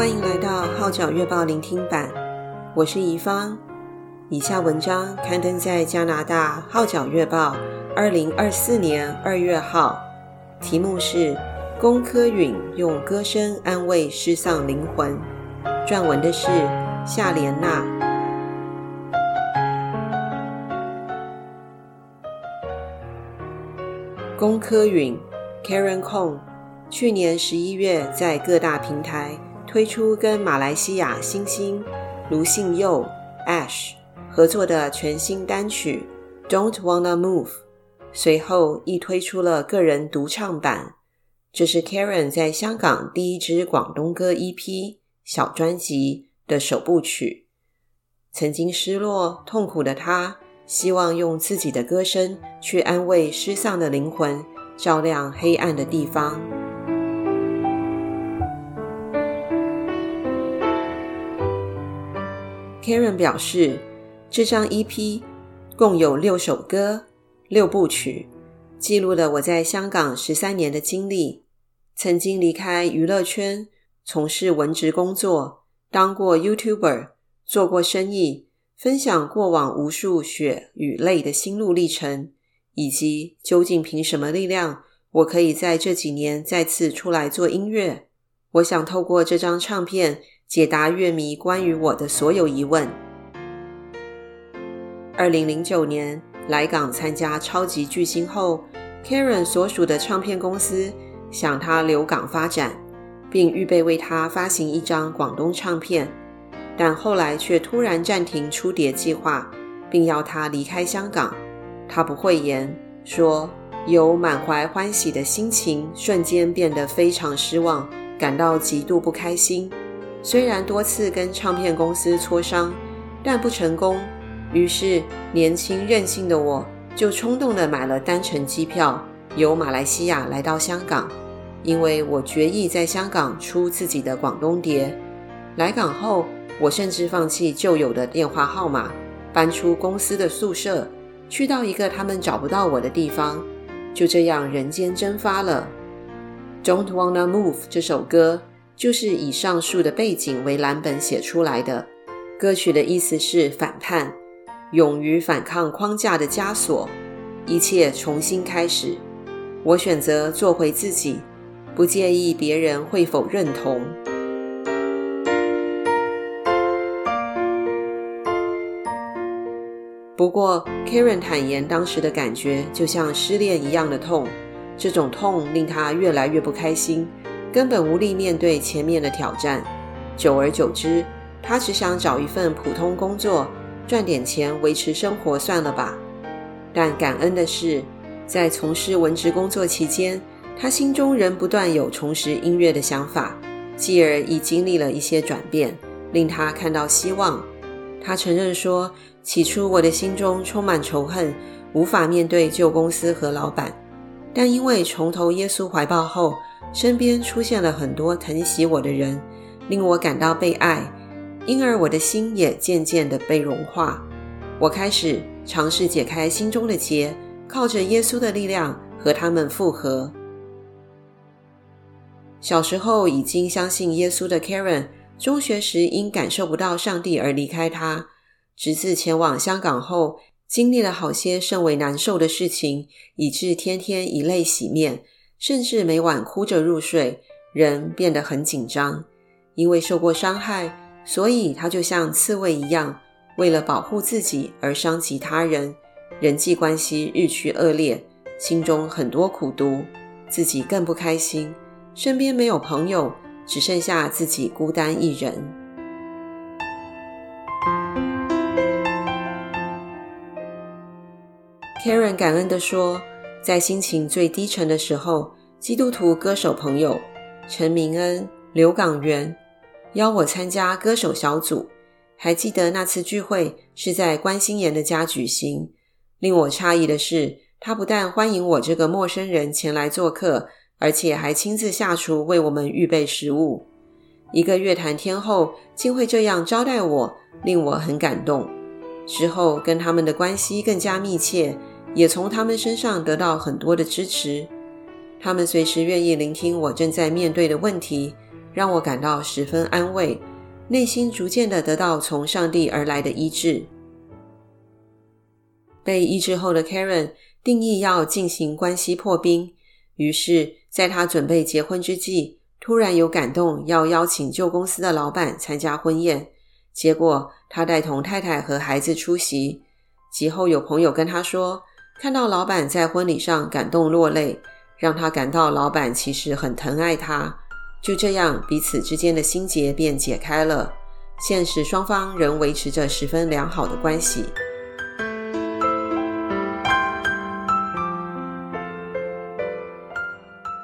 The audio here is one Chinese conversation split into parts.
欢迎来到《号角月报》聆听版，我是怡芳。以下文章刊登在加拿大《号角月报》二零二四年二月号，题目是《龚科允用歌声安慰失丧灵魂》，撰文的是夏莲娜。龚科允 Karen Kong 去年十一月在各大平台推出跟马来西亚新星卢信佑 Ash 合作的全新单曲《Don't Wanna Move》，随后亦推出了个人独唱版。这是 Karen 在香港第一支广东歌 EP 小专辑的首部曲。曾经失落痛苦的她，希望用自己的歌声去安慰失丧的灵魂，照亮黑暗的地方。Karen 表示，这张 EP 共有六首歌、六部曲，记录了我在香港十三年的经历。曾经离开娱乐圈，从事文职工作，当过 YouTuber，做过生意，分享过往无数血与泪的心路历程，以及究竟凭什么力量，我可以在这几年再次出来做音乐。我想透过这张唱片。解答乐迷关于我的所有疑问。二零零九年来港参加超级巨星后，Karen 所属的唱片公司想他留港发展，并预备为他发行一张广东唱片，但后来却突然暂停出碟计划，并要他离开香港。他不讳言说，由满怀欢喜的心情瞬间变得非常失望，感到极度不开心。虽然多次跟唱片公司磋商，但不成功。于是，年轻任性的我就冲动地买了单程机票，由马来西亚来到香港。因为我决意在香港出自己的广东碟。来港后，我甚至放弃旧有的电话号码，搬出公司的宿舍，去到一个他们找不到我的地方。就这样，人间蒸发了。Don't Wanna Move 这首歌。就是以上述的背景为蓝本写出来的。歌曲的意思是反叛，勇于反抗框架的枷锁，一切重新开始。我选择做回自己，不介意别人会否认同。不过，Karen 坦言当时的感觉就像失恋一样的痛，这种痛令她越来越不开心。根本无力面对前面的挑战，久而久之，他只想找一份普通工作，赚点钱维持生活算了吧。但感恩的是，在从事文职工作期间，他心中仍不断有重拾音乐的想法，继而亦经历了一些转变，令他看到希望。他承认说，起初我的心中充满仇恨，无法面对旧公司和老板，但因为重投耶稣怀抱后，身边出现了很多疼惜我的人，令我感到被爱，因而我的心也渐渐的被融化。我开始尝试解开心中的结，靠着耶稣的力量和他们复合。小时候已经相信耶稣的 Karen，中学时因感受不到上帝而离开他，直至前往香港后，经历了好些甚为难受的事情，以致天天以泪洗面。甚至每晚哭着入睡，人变得很紧张。因为受过伤害，所以他就像刺猬一样，为了保护自己而伤及他人，人际关系日趋恶劣，心中很多苦毒，自己更不开心，身边没有朋友，只剩下自己孤单一人。Karen 感恩地说。在心情最低沉的时候，基督徒歌手朋友陈明恩、刘港元邀我参加歌手小组。还记得那次聚会是在关心妍的家举行。令我诧异的是，他不但欢迎我这个陌生人前来做客，而且还亲自下厨为我们预备食物。一个乐坛天后竟会这样招待我，令我很感动。之后跟他们的关系更加密切。也从他们身上得到很多的支持，他们随时愿意聆听我正在面对的问题，让我感到十分安慰，内心逐渐的得到从上帝而来的医治。被医治后的 Karen 定义要进行关系破冰，于是在他准备结婚之际，突然有感动要邀请旧公司的老板参加婚宴。结果他带同太太和孩子出席。及后有朋友跟他说，看到老板在婚礼上感动落泪，让他感到老板其实很疼爱他。就这样，彼此之间的心结便解开了。现实双方仍维持着十分良好的关系。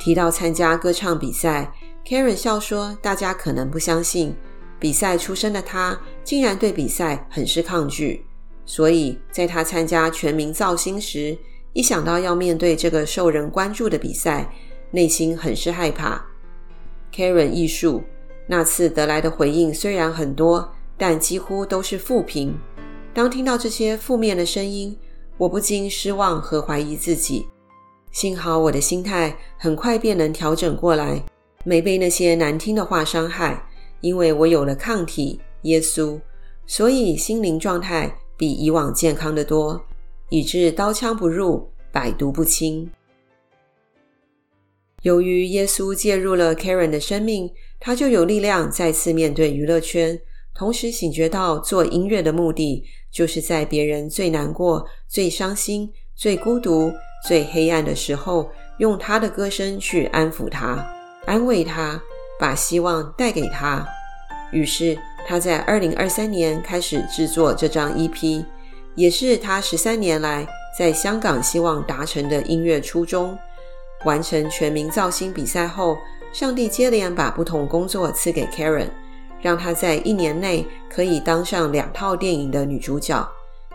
提到参加歌唱比赛，Karen 笑说：“大家可能不相信，比赛出身的他竟然对比赛很是抗拒。所以，在他参加全民造星时，一想到要面对这个受人关注的比赛，内心很是害怕。”Karen 艺术，那次得来的回应虽然很多，但几乎都是负评。当听到这些负面的声音，我不禁失望和怀疑自己。幸好我的心态很快便能调整过来，没被那些难听的话伤害，因为我有了抗体耶稣，所以心灵状态比以往健康的多，以致刀枪不入，百毒不侵。由于耶稣介入了 Karen 的生命，他就有力量再次面对娱乐圈，同时醒觉到做音乐的目的就是在别人最难过、最伤心、最孤独。最黑暗的时候，用他的歌声去安抚他、安慰他，把希望带给他。于是他在二零二三年开始制作这张 EP，也是他十三年来在香港希望达成的音乐初衷。完成全民造星比赛后，上帝接连把不同工作赐给 Karen，让她在一年内可以当上两套电影的女主角，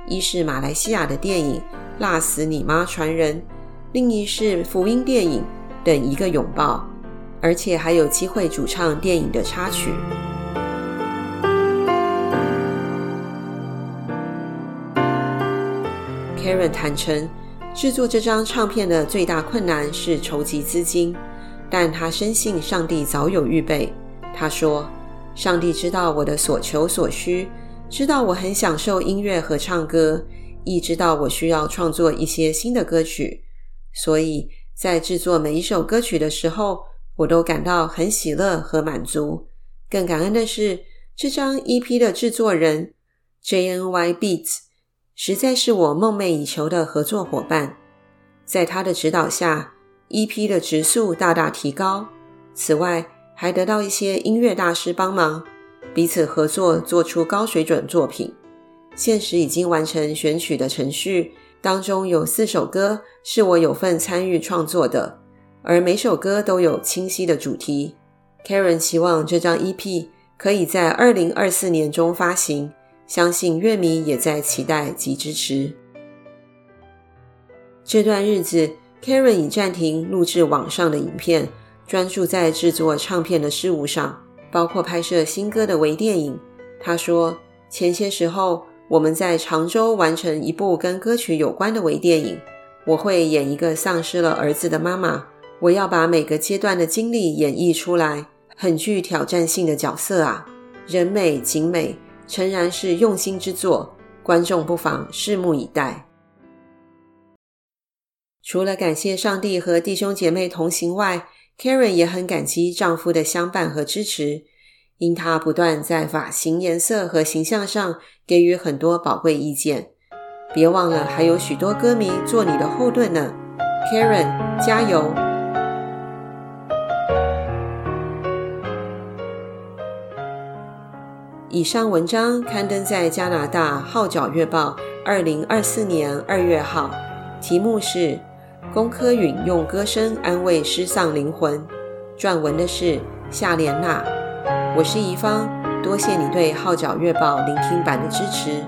一是马来西亚的电影。辣死你妈！传人，另一是福音电影，等一个拥抱，而且还有机会主唱电影的插曲。Karen 坦承，制作这张唱片的最大困难是筹集资金，但他深信上帝早有预备。他说：“上帝知道我的所求所需，知道我很享受音乐和唱歌。”亦知道我需要创作一些新的歌曲，所以在制作每一首歌曲的时候，我都感到很喜乐和满足。更感恩的是，这张 EP 的制作人 JNY Beats 实在是我梦寐以求的合作伙伴。在他的指导下，EP 的质素大大提高。此外，还得到一些音乐大师帮忙，彼此合作做出高水准作品。现时已经完成选曲的程序，当中有四首歌是我有份参与创作的，而每首歌都有清晰的主题。Karen 期望这张 EP 可以在二零二四年中发行，相信乐迷也在期待及支持。这段日子，Karen 已暂停录制网上的影片，专注在制作唱片的事务上，包括拍摄新歌的微电影。他说，前些时候。我们在常州完成一部跟歌曲有关的微电影，我会演一个丧失了儿子的妈妈，我要把每个阶段的经历演绎出来，很具挑战性的角色啊！人美景美，诚然是用心之作，观众不妨拭目以待。除了感谢上帝和弟兄姐妹同行外，Karen 也很感激丈夫的相伴和支持。因他不断在发型颜色和形象上给予很多宝贵意见，别忘了还有许多歌迷做你的后盾呢，Karen 加油！以上文章刊登在加拿大《号角月报》二零二四年二月号，题目是“龚柯允用歌声安慰失丧灵魂”，撰文的是夏莲娜。我是怡芳，多谢你对《号角月报》聆听版的支持。